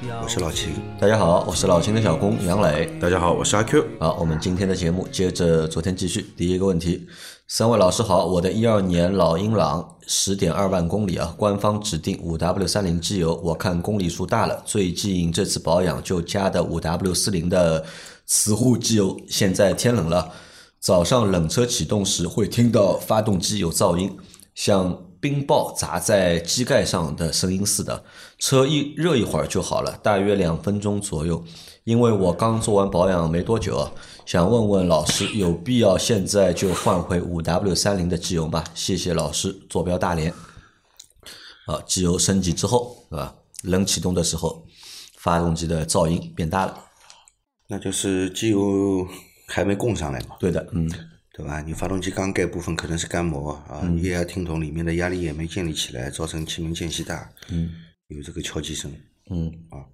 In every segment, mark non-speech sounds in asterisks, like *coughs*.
我是老秦。大家好，我是老秦的小工杨磊。大家好，我是阿 Q。好，我们今天的节目接着昨天继续。第一个问题，三位老师好，我的一二年老英朗十点二万公里啊，官方指定五 W 三零机油，我看公里数大了，最近这次保养就加的五 W 四零的磁护机油，现在天冷了，早上冷车启动时会听到发动机有噪音，像冰雹砸在机盖上的声音似的，车一热一会儿就好了，大约两分钟左右。因为我刚做完保养没多久啊，想问问老师，有必要现在就换回五 W 三零的机油吗？谢谢老师，坐标大连。啊，机油升级之后，是吧？冷启动的时候，发动机的噪音变大了。那就是机油还没供上来嘛，对的，嗯，对吧？你发动机缸盖部分可能是干磨啊，液压听筒里面的压力也没建立起来，造成气门间隙大，嗯，有这个敲击声。嗯啊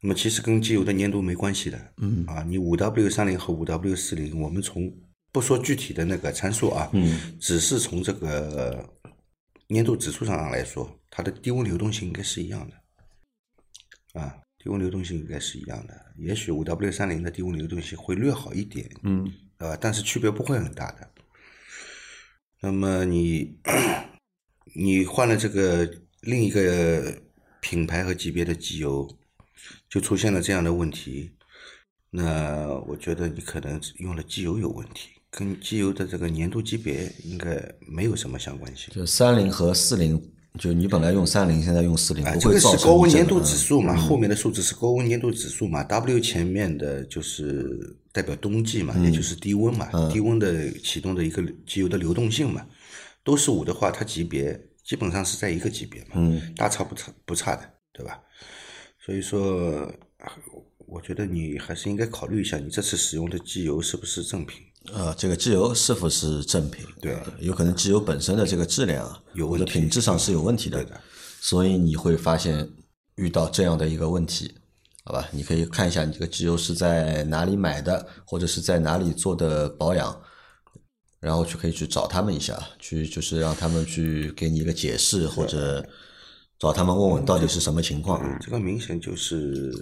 那么其实跟机油的粘度没关系的，嗯啊，你五 W 三零和五 W 四零，我们从不说具体的那个参数啊，嗯，只是从这个粘度指数上来说，它的低温流动性应该是一样的，啊，低温流动性应该是一样的。也许五 W 三零的低温流动性会略好一点，嗯，呃，但是区别不会很大的。那么你你换了这个另一个品牌和级别的机油，就出现了这样的问题，那我觉得你可能用的机油有问题，跟机油的这个粘度级别应该没有什么相关性。就三零和四零，就你本来用三零，现在用四零，啊，这个是高温粘度指数嘛，后面的数字是高温粘度指数嘛，W 前面的就是代表冬季嘛，也就是低温嘛，低温的启动的一个机油的流动性嘛，都是五的话，它级别基本上是在一个级别嘛，嗯大差不差不差的，对吧？所以说，啊我觉得你还是应该考虑一下，你这次使用的机油是不是正品？呃，这个机油是否是正品？对呃有可能机油本身的这个质量啊，或者有问题品质上是有问题的，对的所以你会发现遇到这样的一个问题，好吧？你可以看一下你这个机油是在哪里买的，或者是在哪里做的保养，然后去可以去找他们一下，去就是让他们去给你一个解释，或者找他们问问到底是什么情况。这个明显就是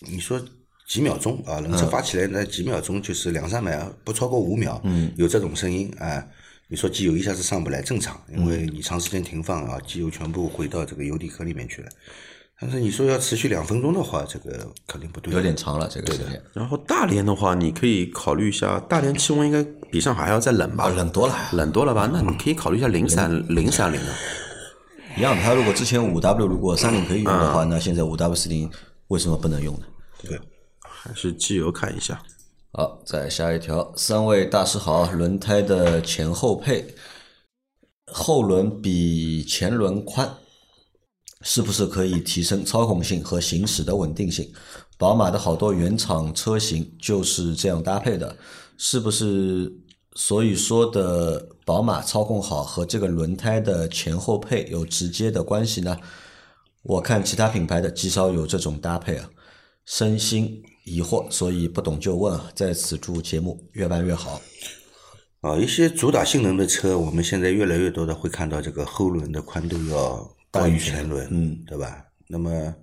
你说几秒钟啊，冷车发起来那几秒钟就是两三秒，不超过五秒，嗯，有这种声音啊。你说机油一下子上不来，正常，因为你长时间停放啊，机油全部回到这个油底壳里面去了。但是你说要持续两分钟的话，这个肯定不对，有点长了这个时间，然后大连的话，你可以考虑一下，大连气温应该比上海还要再冷吧？啊，冷多了。冷多了吧？那你可以考虑一下零三零三零啊。一样的，它如果之前五 W 如果三零可以用的话，那现在五 W 四零为什么不能用呢？对。还是机油看一下。好，再下一条，三位大师好，轮胎的前后配，后轮比前轮宽，是不是可以提升操控性和行驶的稳定性？宝马的好多原厂车型就是这样搭配的，是不是？所以说的宝马操控好和这个轮胎的前后配有直接的关系呢？我看其他品牌的极少有这种搭配啊，身心疑惑，所以不懂就问啊。在此祝节目越办越好。啊，一些主打性能的车，我们现在越来越多的会看到这个后轮的宽度要大于前轮，嗯，对吧？那么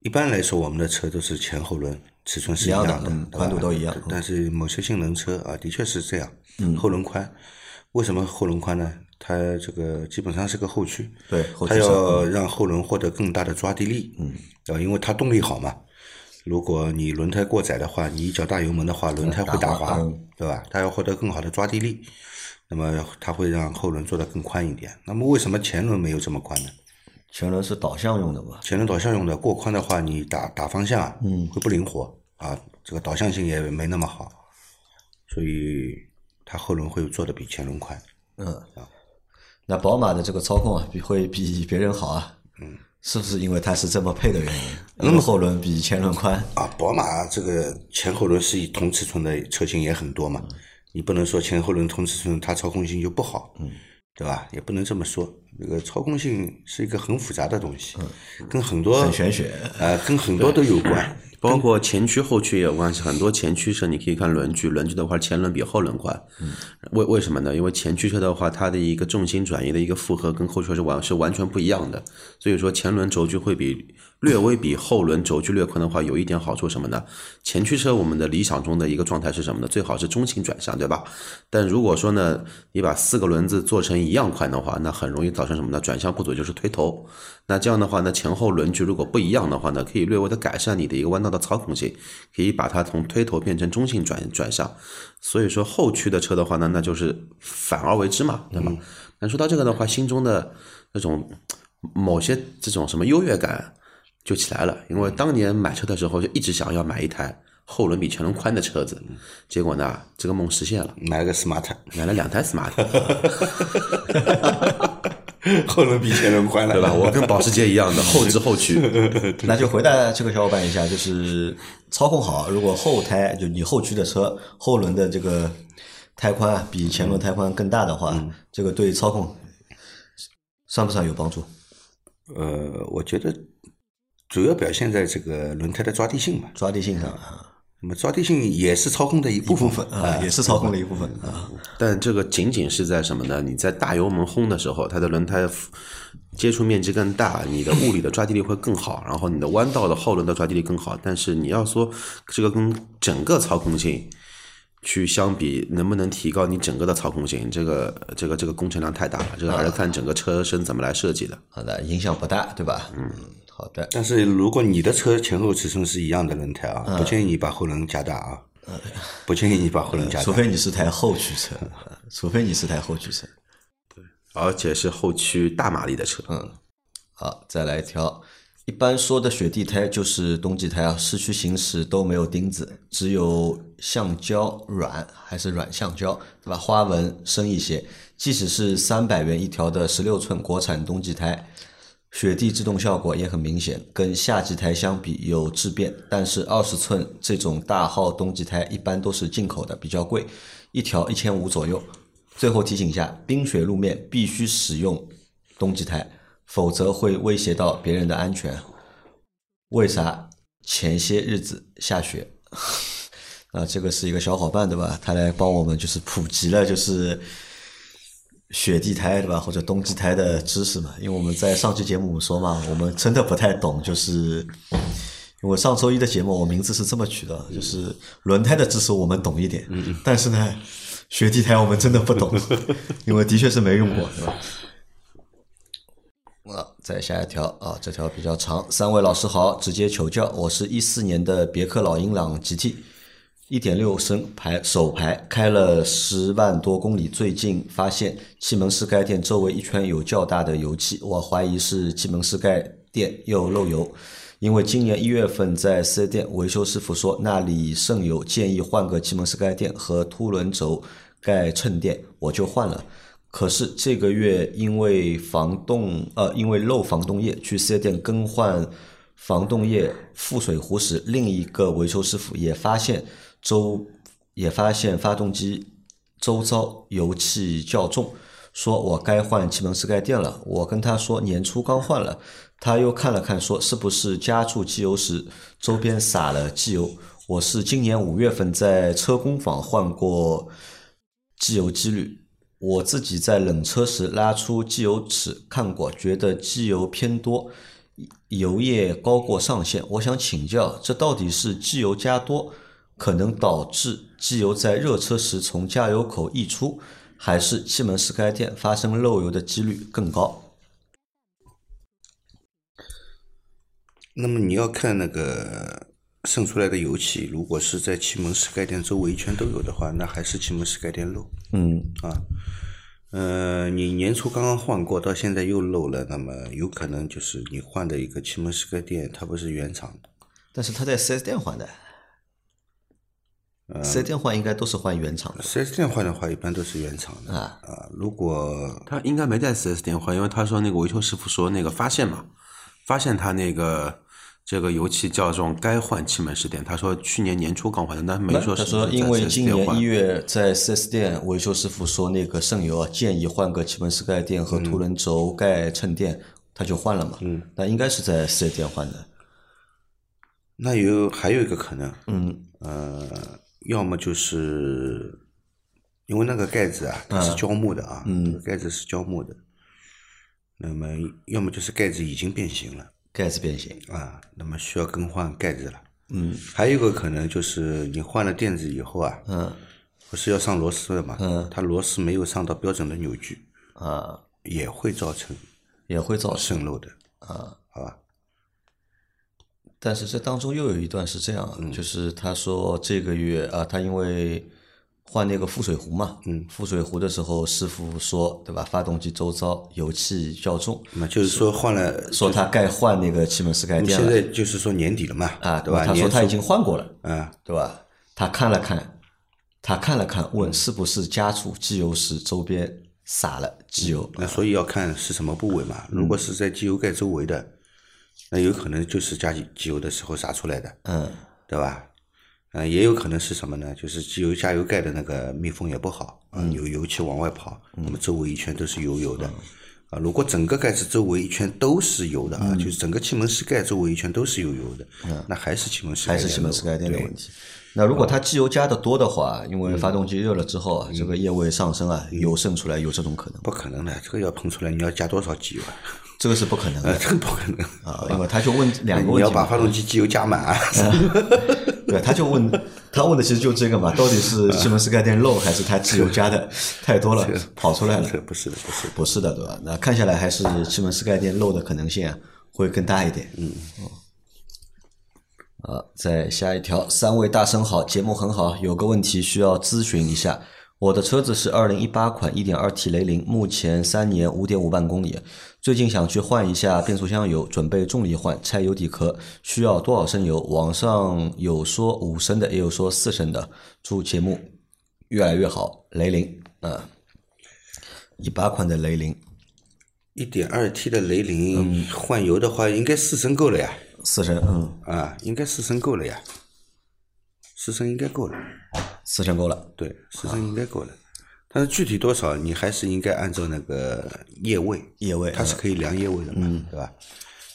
一般来说，我们的车都是前后轮尺寸是一样的的，嗯宽度都一样但是某些性能车啊，的确是这样，嗯后轮宽。为什么后轮宽呢？它这个基本上是个后驱，对，后它要让后轮获得更大的抓地力，嗯，啊，因为它动力好嘛。如果你轮胎过窄的话，你一脚大油门的话，轮胎会打滑，嗯对吧？它要获得更好的抓地力，那么它会让后轮做得更宽一点。那么为什么前轮没有这么宽呢？前轮是导向用的吧？前轮导向用的过宽的话，你打打方向啊，嗯会不灵活啊，这个导向性也没那么好，所以它后轮会做的比前轮宽。嗯，啊那宝马的这个操控啊，比会比别人好啊。嗯，是不是因为它是这么配的原因？*laughs* 因为后轮比前轮宽，啊，宝马这个前后轮是一同尺寸的车型也很多嘛，你不能说前后轮同尺寸它操控性就不好，嗯，对吧？也不能这么说，那个操控性是一个很复杂的东西，嗯跟很多很玄学。呃，跟很多都有关。*laughs* 包括前驱后驱也有关系，很多前驱车你可以看轮距，轮距的话前轮比后轮宽，为为什么呢？因为前驱车的话，它的一个重心转移的一个负荷跟后驱车是完是完全不一样的，所以说前轮轴距会比略微比后轮轴距略宽的话，有一点好处什么呢？前驱车我们的理想中的一个状态是什么呢？最好是中性转向，对吧？但如果说呢，你把四个轮子做成一样宽的话，那很容易造成什么呢？转向不足就是推头。那这样的话呢，前后轮距如果不一样的话呢，可以略微的改善你的一个弯道的操控性，可以把它从推头变成中性转转向。所以说后驱的车的话呢，那就是反而为之嘛，对吧？那说到这个的话，心中的那种某些这种什么优越感就起来了，因为当年买车的时候就一直想要买一台后轮比前轮宽的车子，结果呢，这个梦实现了，买了个 smart，买了两台 smart。*laughs* 后轮比前轮宽了，对吧？我跟保时捷一样的后置后驱，*laughs* 那就回答这个小伙伴一下，就是操控好，如果后胎就你后驱的车后轮的这个胎宽啊比前轮胎宽更大的话，这个对操控算不算有帮助？呃，我觉得主要表现在这个轮胎的抓地性嘛，抓地性上啊，那么抓地性也是操控的一部分啊，也是操控的一部分啊。但这个仅仅是在什么呢？你在大油门轰的时候，它的轮胎接触面积更大，你的物理的抓地力会更好，然后你的弯道的后轮的抓地力更好。但是你要说这个跟整个操控性去相比，能不能提高你整个的操控性？这个这个这个工程量太大了，这个还是看整个车身怎么来设计的。好的，影响不大，对吧？嗯，好的。但是如果你的车前后尺寸是一样的轮胎啊，不建议你把后轮加大啊，不建议你把后轮加大，除非你是台后驱车，除非你是台后驱车。对而且是后驱大马力的车。嗯，好，再来一条。一般说的雪地胎就是冬季胎啊，市区行驶都没有钉子，只有橡胶软还是软橡胶，对吧？花纹深一些。即使是三百元一条的十六寸国产冬季胎，雪地制动效果也很明显，跟夏季胎相比有质变。但是二十寸这种大号冬季胎一般都是进口的，比较贵，一条一千五左右。最后提醒一下，冰雪路面必须使用冬季胎。否则会威胁到别人的安全。为啥前些日子下雪？*laughs* 啊，这个是一个小伙伴对吧？他来帮我们就是普及了就是雪地胎对吧，或者冬季胎的知识嘛。因为我们在上期节目说嘛，我们真的不太懂，就是因为上周一的节目我名字是这么取的，就是轮胎的知识我们懂一点，但是呢，雪地胎我们真的不懂，*laughs* 因为的确是没用过，对吧？再下一条啊，这条比较长。三位老师好，直接求教，我是一四年的别克老英朗 GT，一点六升排手排开了十万多公里，最近发现气门室盖垫周围一圈有较大的油漆，我怀疑是气门室盖垫又漏油。因为今年一月份在四 S 店维修师傅说那里渗油，建议换个气门室盖垫和凸轮轴盖衬垫，我就换了。可是这个月因为防冻呃，因为漏防冻液，去四 S 店更换防冻液副水壶时，另一个维修师傅也发现周也发现发动机周遭油气较重，说我该换气门室盖垫了。我跟他说年初刚换了，他又看了看说是不是加注机油时周边洒了机油。我是今年五月份在车工坊换过机油机滤。我自己在冷车时拉出机油尺看过，觉得机油偏多，油液高过上限。我想请教，这到底是机油加多可能导致机油在热车时从加油口溢出，还是气门室盖垫发生漏油的几率更高？那么你要看那个渗出来的油气，如果是在气门室盖垫周围一圈都有的话，那还是气门室盖垫漏。嗯啊，呃，你年初刚刚换过，到现在又漏了，那么有可能就是你换的一个气门室盖垫，它不是原厂的。但是他在四 S 店换的，四 S 店换应该都是换原厂的四 S 店换的话，一般都是原厂的啊。啊，如果他应该没在四 S 店换，因为他说那个维修师傅说那个发现嘛，发现他那个这个油漆较重，该换气门试点。他说去年年初刚换的，但没说他说因为今年一月在 4S 店维修师傅说那个渗油啊，建议换个气门室盖垫和凸轮轴盖衬垫，他就换了嘛。嗯，那应该是在 4S 店换的。那有还有一个可能，嗯，呃，要么就是因为那个盖子啊，它是胶木的啊，嗯，盖子是胶木的，那么要么就是盖子已经变形了盖子变形。啊，那么需要更换盖子了。嗯还有一个可能就是你换了垫子以后啊，嗯不是要上螺丝的嘛，嗯它螺丝没有上到标准的扭矩，啊，也会造成也会造成。渗漏的，啊，好吧？但是这当中又有一段是这样，嗯就是他说这个月啊，他因为换那个覆水壶嘛，嗯，覆水壶的时候师傅说，对吧？发动机周遭油气较重，那就是说换了，说他该换那个气门室盖你垫了现在就是说年底了嘛，啊，对吧？他说他已经换过了，啊，对吧？他看了看，他看了看，问是不是加注机油时周边洒了机油？那所以要看是什么部位嘛。如果是在机油盖周围的，那有可能就是加机机油的时候洒出来的，嗯对吧？嗯，也有可能是什么呢？就是机油加油盖的那个密封也不好，啊，有油气往外跑，那么周围一圈都是油油的。啊，如果整个盖子周围一圈都是油的啊，就是整个气门室盖周围一圈都是油油的，那还是气门室盖还是气门室盖垫的问题。那如果它机油加的多的话，因为发动机热了之后啊，这个液位上升啊，油渗出来有这种可能，不可能的，这个要喷出来，你要加多少机油啊？*laughs* 这个是不可能呃，的这个不可能啊，因为他就问两个问题你要把发动机机油加满啊！*laughs* 对，他就问他问的其实就这个嘛，到底是气门室盖垫漏还是他机油加的太多了跑出来了？不是的，不是。不是的，对吧？那看下来还是气门室盖垫漏的可能性啊会更大一点。嗯。啊，再下一条，三位大神好，节目很好，有个问题需要咨询一下。我的车子是二零一八款 1.2T 雷凌，目前三年五点五万公里，最近想去换一下变速箱油，准备重力换，拆油底壳，需要多少升油？网上有说五升的，也有说四升的。祝节目越来越好，雷凌啊，一八款的雷凌。一点二 T 的雷凌换油的话，应该四升够了呀，四升，嗯，啊，应该四升够了呀，四升应该够了，四升够了。对，四升应该够了。但是具体多少，你还是应该按照那个液位，液位它是可以量液位的嘛，对吧？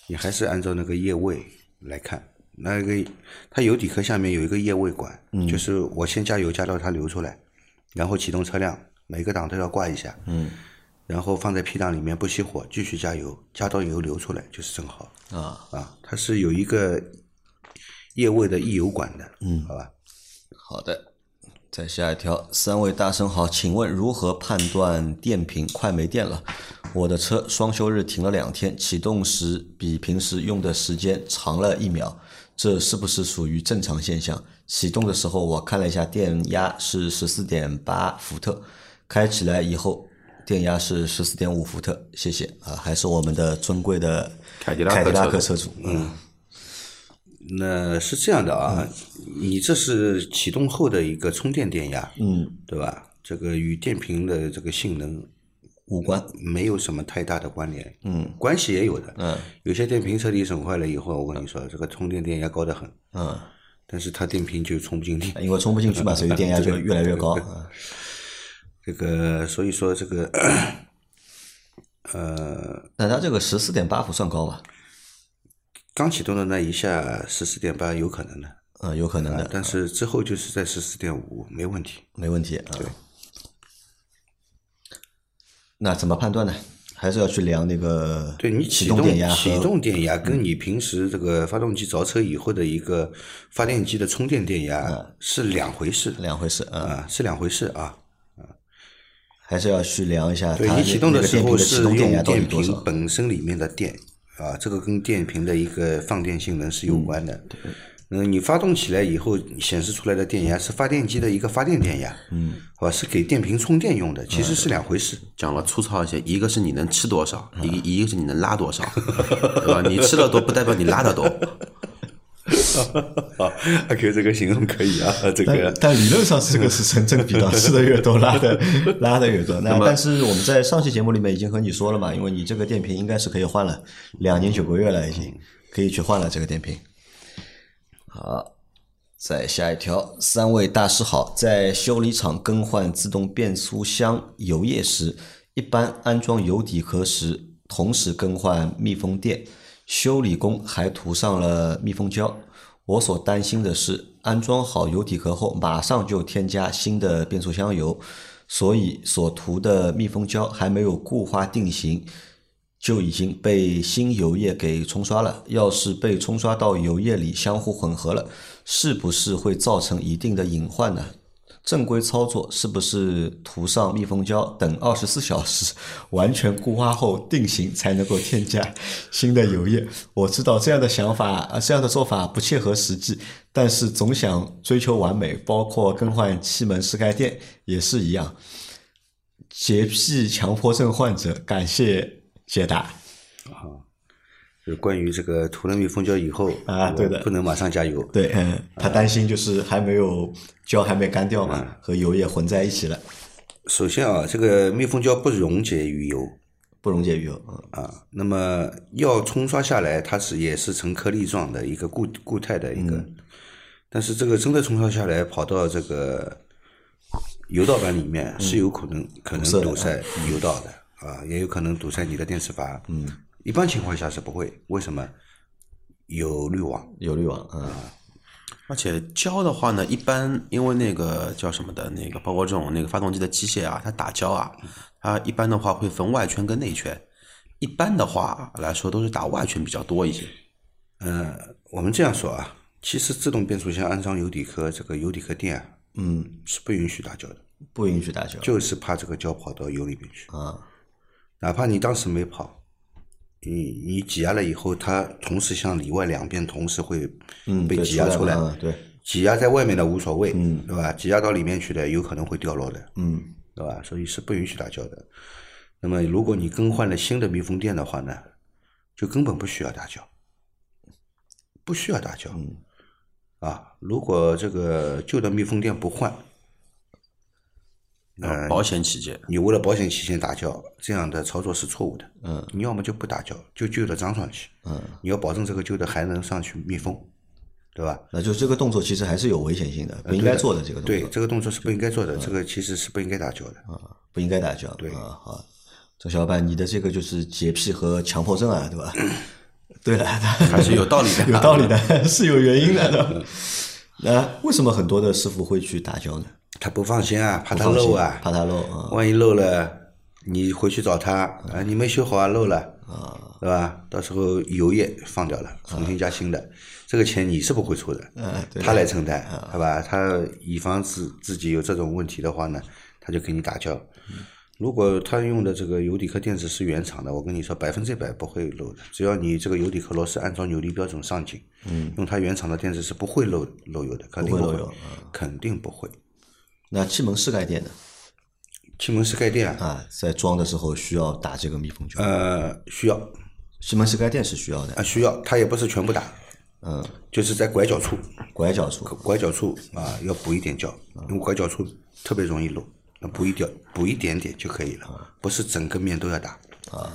你还是按照那个液位来看。那个它油底壳下面有一个液位管，就是我先加油加到它流出来，然后启动车辆，每个档都要挂一下，嗯，然后放在 P 档里面不熄火，继续加油，加到油流出来就是正好啊，啊。它是有一个液位的溢油管的，嗯，好吧。好的。再下一条，三位大神好，请问如何判断电瓶快没电了？我的车双休日停了两天，启动时比平时用的时间长了一秒，这是不是属于正常现象？启动的时候我看了一下电压是十四点八伏特，开起来以后电压是十四点五伏特。谢谢啊，还是我们的尊贵的凯迪拉克车主，嗯那是这样的啊，你这是启动后的一个充电电压，嗯，对吧？这个与电瓶的这个性能无关，没有什么太大的关联，嗯关系也有的。嗯有些电瓶彻底损坏了以后，我跟你说，这个充电电压高得很，嗯。但是它电瓶就充不进电。因为充不进去嘛，所以电压就越来越高。啊这个所以说这个，*coughs* 呃，那它这个十四点八伏算高吧？刚启动的那一下十四点八有可能的，嗯，有可能的，但是之后就是在十四点五没问题。没问题啊。那怎么判断呢？还是要去量那个对你启动电压启动电压跟你平时这个发动机着车以后的一个发电机的充电电压是两回事两回事啊，啊，是两回事啊。还是要去量一下它那对你启动那个的时候是用电瓶？本身里面的电啊，这个跟电瓶的一个放电性能是有关的。嗯，你发动起来以后显示出来的电压是发电机的一个发电电压，嗯，好吧，是给电瓶充电用的，其实是两回事。讲了粗糙一些，一个是你能吃多少，一个一个是你能拉多少，对吧？你吃的多不代表你拉的多。好，*laughs* 阿 Q 这个形容可以啊，*laughs* 这个但理论上是这个是成正比的，吃的越多，拉的拉的越多。那但是我们在上期节目里面已经和你说了嘛，因为你这个电瓶应该是可以换了，两年九个月了，已经可以去换了这个电瓶。好，再下一条，三位大师好，在修理厂更换自动变速箱油液时，一般安装油底壳时，同时更换密封垫，修理工还涂上了密封胶。我所担心的是，安装好油底壳后，马上就添加新的变速箱油，所以所涂的密封胶还没有固化定型，就已经被新油液给冲刷了。要是被冲刷到油液里相互混合了，是不是会造成一定的隐患呢？正规操作是不是涂上密封胶，等二十四小时完全固化后定型才能够添加 *laughs* 新的油液？我知道这样的想法，呃，这样的做法不切合实际，但是总想追求完美，包括更换气门室盖垫也是一样。洁癖强迫症患者，感谢解答。就关于这个涂了密封胶以后啊对的不能马上加油。对，嗯，他担心就是还没有胶还没干掉嘛，和油也混在一起了，首先啊，这个密封胶不溶解于油不溶解于油。嗯啊，那么要冲刷下来，它是也是呈颗粒状的一个固固态的一个，但是这个真的冲刷下来跑到这个油道板里面是有可能可能堵塞油道的啊，也有可能堵塞你的电磁阀。嗯，一般情况下是不会，为什么？有滤网。有滤网，嗯，而且胶的话呢，一般因为那个叫什么的，那个包括这种那个发动机的机械啊，它打胶啊，它一般的话会分外圈跟内圈。一般的话来说，都是打外圈比较多一些。呃，我们这样说啊，其实自动变速箱安装油底壳，这个油底壳垫啊，嗯，是不允许打胶的，不允许打胶。就是怕这个胶跑到油里面去。啊，哪怕你当时没跑，你你挤压了以后，它同时向里外两边同时会嗯，被挤压出来。嗯对，挤压在外面的无所谓，嗯，对吧？挤压到里面去的有可能会掉落的，嗯，对吧？所以是不允许打胶的。那么如果你更换了新的密封垫的话呢，就根本不需要打胶，不需要打胶。啊，如果这个旧的密封垫不换，呃，保险起见，你为了保险起见打胶，这样的操作是错误的。嗯，你要么就不打胶，就旧的装上去。嗯，你要保证这个旧的还能上去密封，对吧？那就这个动作其实还是有危险性的，不应该做的这个动对，作，这个动作是不应该做的，这个其实是不应该打胶的。啊不应该打胶。对啊，好，这小伙伴，你的这个就是洁癖和强迫症啊，对吧？*clears throat* 对了，还是有道理的。*laughs* 有道理的，*laughs* 是有原因的。那为什么很多的师傅会去打胶呢？他不放心啊，怕他漏啊，怕他漏啊。万一漏了，你回去找他啊，你没修好啊，漏了啊，对吧？到时候油液放掉了，重新加新的，这个钱你是不会出的，嗯，他来承担，对吧？他以防自自己有这种问题的话呢，他就给你打胶。如果他用的这个油底壳电池是原厂的，我跟你说百分之百不会漏的，只要你这个油底壳螺丝按照扭力标准上紧，嗯，用它原厂的电池是不会漏漏油的，肯定不不会肯定不会。那气门室盖垫呢？气门室盖垫啊，啊，在装的时候需要打这个密封胶。呃，需要气门室盖垫是需要的啊，，需要，它也不是全部打，嗯，就是在拐角处，拐角处。拐角处啊要补一点胶，因为拐角处特别容易漏，那补一点补一点点就可以了，不是整个面都要打啊。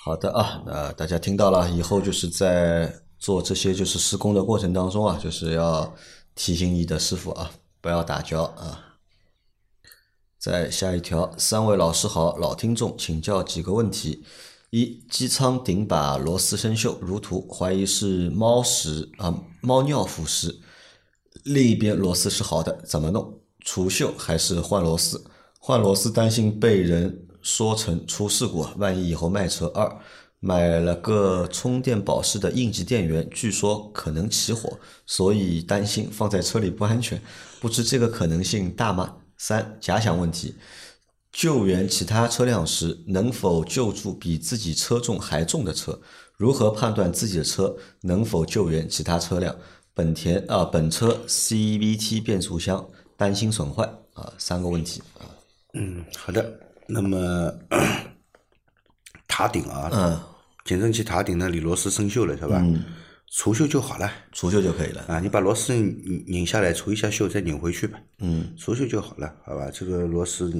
好的啊，那大家听到了，以后就是在做这些就是施工的过程当中啊，就是要提醒你的师傅啊，不要打胶啊。再下一条，三位老师好，老听众请教几个问题：一，机舱顶把螺丝生锈，如图，怀疑是猫屎啊猫尿腐蚀，另一边螺丝是好的，怎么弄？除锈还是换螺丝？换螺丝担心被人说成出事故，万一以后卖车。二，买了个充电宝式的应急电源，据说可能起火，所以担心放在车里不安全，不知这个可能性大吗？三，假想问题。救援其他车辆时，能否救助比自己车重还重的车？如何判断自己的车能否救援其他车辆？本田啊，本车 CVT 变速箱担心损坏啊，三个问题啊。嗯，好的。那么 *coughs* 塔顶啊，嗯减震器塔顶那里螺丝生锈了是吧？除锈就好了除锈就可以了。啊，你把螺丝拧拧下来，除一下锈，再拧回去吧。嗯，除锈就好了，好吧？这个螺丝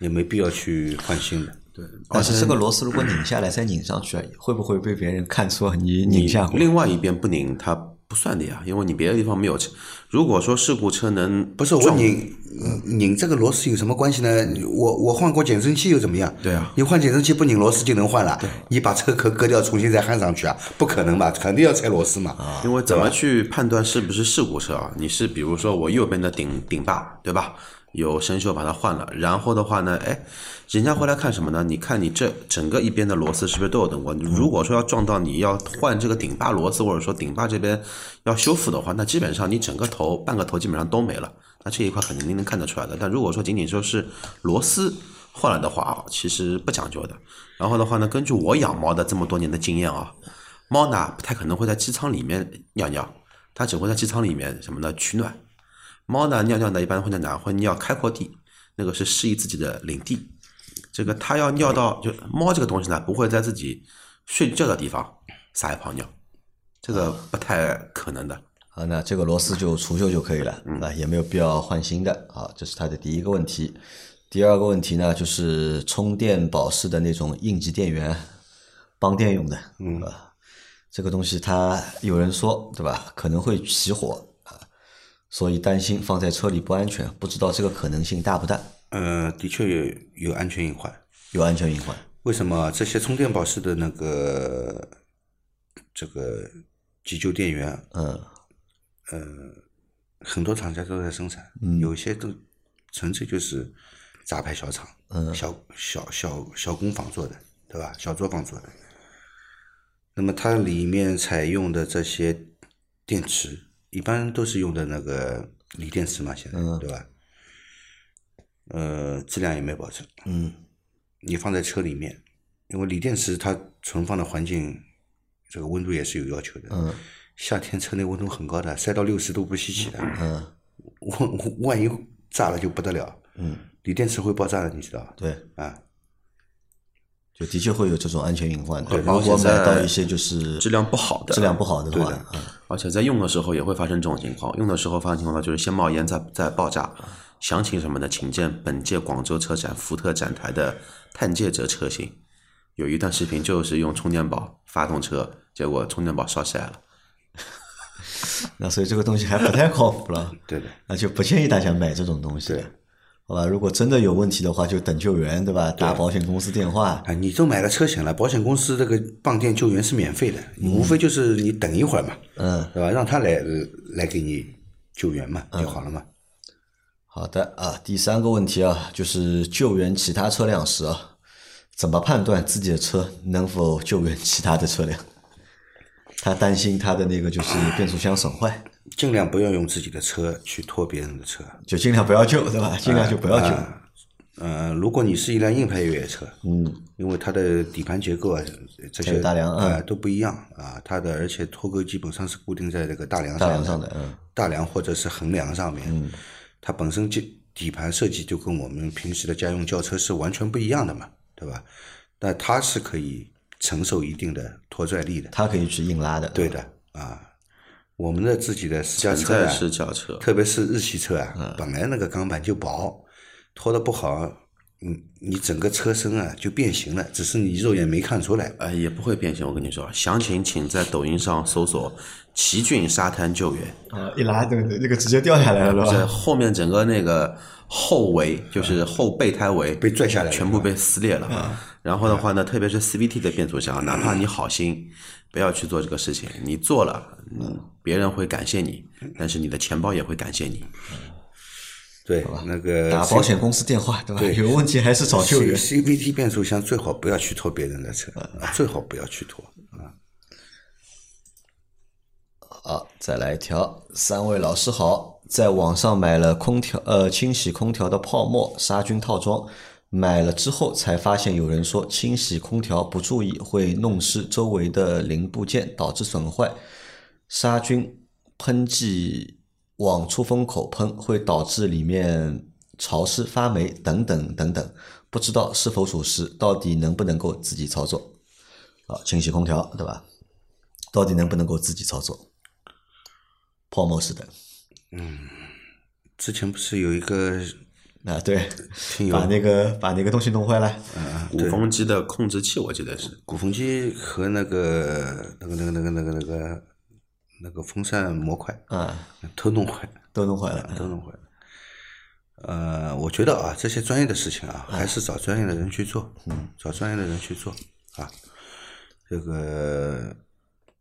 也没必要去换新的。对，但是这个螺丝如果拧下来再拧上去，啊，会不会被别人看错你拧下过？另外一边不拧，它不算的呀，因为你别的地方没有。如果说事故车能不是我拧拧这个螺丝有什么关系呢？我我换过减震器又怎么样？对啊，你换减震器不拧螺丝就能换了？你把车壳割掉重新再焊上去啊？不可能吧？肯定要拆螺丝嘛。因为怎么去判断是不是事故车啊？你是比如说我右边的顶顶把，对吧？有生锈把它换了，然后的话呢，哎，人家回来看什么呢？你看你这整个一边的螺丝是不是都有灯光？如果说要撞到你要换这个顶把螺丝，或者说顶把这边要修复的话，那基本上你整个头半个头基本上都没了。那这一块肯定能看得出来的。但如果说仅仅说是螺丝换了的话啊，其实不讲究的。然后的话呢，根据我养猫的这么多年的经验啊，猫呢不太可能会在机舱里面尿尿，它只会在机舱里面什么呢取暖。猫呢尿尿呢，一般会在哪？会尿开阔地，那个是适宜自己的领地。这个它要尿到，就猫这个东西呢，不会在自己睡觉的地方撒一泡尿，这个不太可能的。啊，那这个螺丝就除锈就可以了，啊，也没有必要换新的。啊，这是它的第一个问题。第二个问题呢，就是充电宝式的那种应急电源，帮电用的，嗯，这个东西它有人说，对吧？可能会起火。所以担心放在车里不安全，不知道这个可能性大不大？呃，的确有有安全隐患，有安全隐患。为什么这些充电宝式的那个这个急救电源？嗯，呃，很多厂家都在生产，有些都纯粹就是杂牌小厂，嗯，小小小小工坊做的，对吧？小作坊做的。那么它里面采用的这些电池。一般都是用的那个锂电池嘛，现在对吧？呃，质量也没保证。嗯，你放在车里面，因为锂电池它存放的环境，这个温度也是有要求的。嗯，夏天车内温度很高的，晒到六十度不稀奇的。嗯，万万一炸了就不得了。嗯，锂电池会爆炸的，你知道吧？对。啊。就的确会有这种安全隐患的。如果买到一些就是质量不好的，质量不好的话，而且在用的时候也会发生这种情况。用的时候发生情况就是先冒烟，再再爆炸。详情什么的，请见本届广州车展福特展台的探界者车型。有一段视频就是用充电宝发动车，结果充电宝烧起来了。*laughs* 那所以这个东西还不太靠谱了。对的，那就不建议大家买这种东西。好吧，如果真的有问题的话，就等救援，对吧？打保险公司电话。啊，你都买了车险了，保险公司这个帮电救援是免费的，无非就是你等一会儿嘛，嗯，对吧？让他来来给你救援嘛，就好了嘛。好的啊，第三个问题啊，就是救援其他车辆时啊，怎么判断自己的车能否救援其他的车辆？他担心他的那个就是变速箱损坏。尽量不要用自己的车去拖别人的车，就尽量不要救，对吧？尽量就不要救。嗯，如果你是一辆硬派越野车，嗯，因为它的底盘结构啊，这些大梁啊都不一样啊，它的而且拖钩基本上是固定在这个大梁上，大梁上的，嗯，大梁或者是横梁上面，嗯，它本身就底盘设计就跟我们平时的家用轿车是完全不一样的嘛，对吧？但它是可以承受一定的拖拽力的，它可以去硬拉的，对的啊。我们的自己的私家车啊，特别是日系车啊，本来那个钢板就薄，拖的不好，你你整个车身啊就变形了，只是你肉眼没看出来。呃，也不会变形，我跟你说，详情请在抖音上搜索“奇骏沙滩救援”。啊，一拉对对，那个直接掉下来了，是吧？后面整个那个后围，就是后备胎围被拽下来，全部被撕裂了。然后的话呢，特别是 CVT 的变速箱，哪怕你好心。不要去做这个事情，你做了，嗯，别人会感谢你，但是你的钱包也会感谢你。对，那个打保险公司电话，对吧？有问题还是找救援。CVT 变速箱最好不要去拖别人的车，最好不要去拖啊。好，再来一条。三位老师好，在网上买了空调，呃，清洗空调的泡沫杀菌套装。买了之后才发现，有人说清洗空调不注意会弄湿周围的零部件，导致损坏。杀菌喷剂往出风口喷会导致里面潮湿发霉等等等等，不知道是否属实，到底能不能够自己操作？啊，清洗空调对吧？到底能不能够自己操作？泡沫式的之前不是有一个啊，对，听把那个把那个东西弄坏了，鼓风机的控制器，我记得是。鼓风机和那个那个那个那个那个那个那个风扇模块啊，都弄坏了，都弄坏了，都弄坏了。呃，我觉得啊，这些专业的事情啊，还是找专业的人去做，嗯，找专业的人去做啊。这个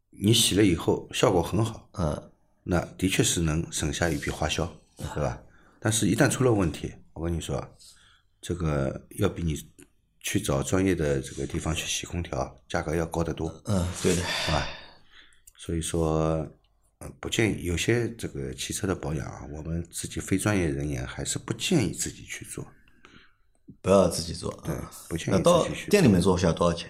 你洗了以后效果很好，嗯，那的确是能省下一笔花销，对吧？但是，一旦出了问题，我跟你说，这个要比你去找专业的这个地方去洗空调，价格要高得多，嗯，对的，啊。所以说，呃，不建议有些这个汽车的保养啊，我们自己非专业人员还是不建议自己去做，不要自己做，对啊，不建议自己去店里面做需要多少钱？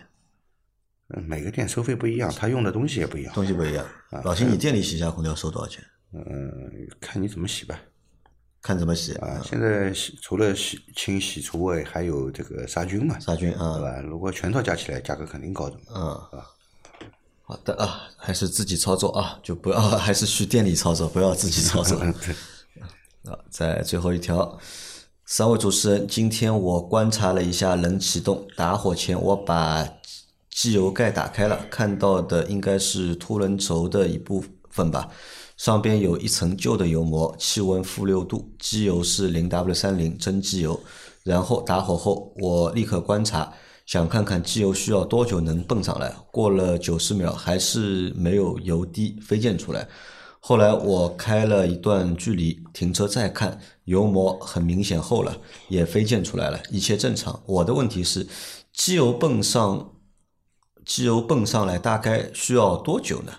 嗯，每个店收费不一样，他用的东西也不一样，东西不一样。老秦，你店里洗一下空调收多少钱？嗯，看你怎么洗吧。看怎么洗啊，现在洗除了洗清洗除味，还有这个杀菌嘛，杀菌啊对，吧？如果全套加起来，价格肯定高的。嗯，好的啊，还是自己操作啊，就不要还是去店里操作，不要自己操作。嗯，对，啊，在最后一条，三位主持人，今天我观察了一下冷启动，打火前我把机油盖打开了，看到的应该是凸轮轴的一部分吧，上边有一层旧的油膜，气温负六度，机油是零 W 三零真机油。然后打火后，我立刻观察，想看看机油需要多久能泵上来。过了九十秒，还是没有油滴飞溅出来。后来我开了一段距离，停车再看，油膜很明显厚了，也飞溅出来了，一切正常。我的问题是，机油泵上，机油泵上来大概需要多久呢？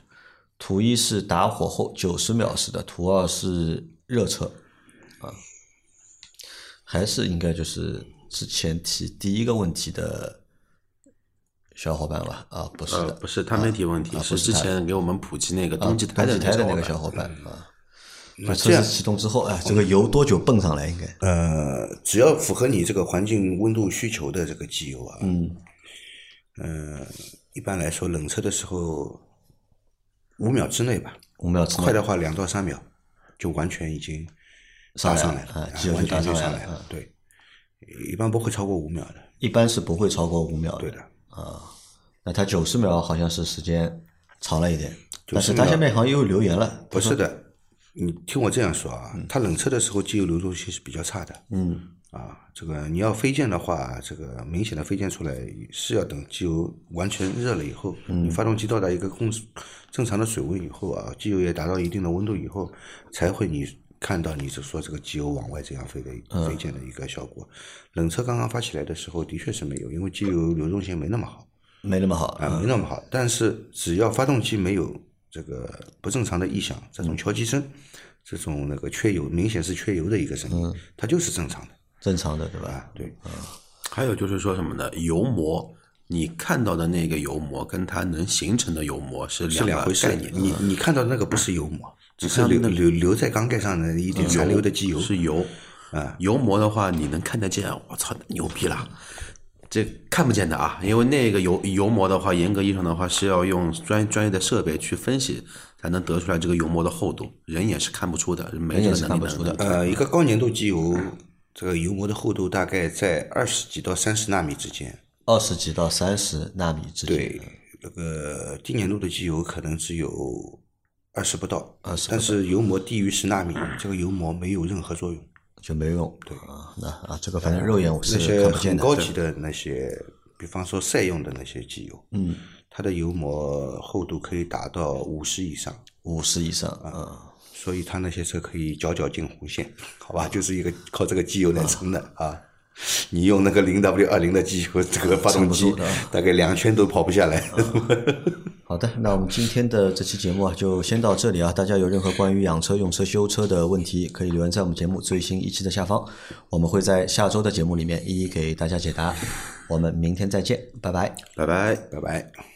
图一是打火后九十秒时的，图二是热车，啊，还是应该就是之前提第一个问题的小伙伴吧？啊，不是呃的，不是他没提问题，是之啊是他前给我们普及那个啊冬季胎的那个个小伙伴啊。那这样车子启动之后，哎，这个油多久泵上来？应该呃，只要符合你这个环境温度需求的这个机油啊，嗯，呃，一般来说冷车的时候五秒之内吧，五秒之内快的话两到三秒就完全已经上来打上来啊了，完全就上来了对，一般不会超过五秒的，一般是不会超过五秒的。对的啊。那他九十秒好像是时间长了一点，但是90它下面好像又留言了，不是的，你听我这样说啊，它冷车的时候机油流动性是比较差的。嗯，啊，这个你要飞溅的话，这个明显的飞溅出来是要等机油完全热了以后，你发动机到达一个控制正常的水温以后啊，机油也达到一定的温度以后，才会你看到你是说这个机油往外这样飞的飞溅的一个效果。冷车刚刚发起来的时候，的确是没有，因为机油流动性没那么好。没那么好啊，没那么好。但是只要发动机没有这个不正常的异响，这种敲击声，这种那个缺油，明显是缺油的一个声音，它就是正常的正常的，对吧？啊。对，还有就是说什么呢？油膜，你看到的那个油膜跟它能形成的油膜是是两回事个概念。。你你看到的那个不是油膜，只是留留留在缸盖上的一点残留的机油。是油啊，油膜的话你能看得见，我操，牛逼了。这看不见的啊，因为那个油油膜的话，严格意义上的话是要用专专业的设备去分析，才能得出来这个油膜的厚度，人眼是看不出的，没这个人眼是能力的看不出的呃，一个高粘度机油，这个油膜的厚度大概在二十几到三十纳米之间。二十几到三十纳米之间。对，那个低粘度的机油可能只有二十不到，二十但是油膜低于十纳米，这个油膜没有任何作用。就没用。对啊，那啊，这个反正肉眼我是那些看不见的。很高级的那些，比方说赛用的那些机油，嗯，它的油膜厚度可以达到五十以上，五十以上啊，所以它那些车可以佼佼进红线，好吧？就是一个靠这个机油来撑的啊。你用那个零 W 二零的机油，这个发动机大概两圈都跑不下来。*laughs* 好的，那我们今天的这期节目啊，就先到这里啊。大家有任何关于养车、用车、修车的问题，可以留言在我们节目最新一期的下方，我们会在下周的节目里面一一给大家解答。我们明天再见，拜拜。拜拜。拜拜。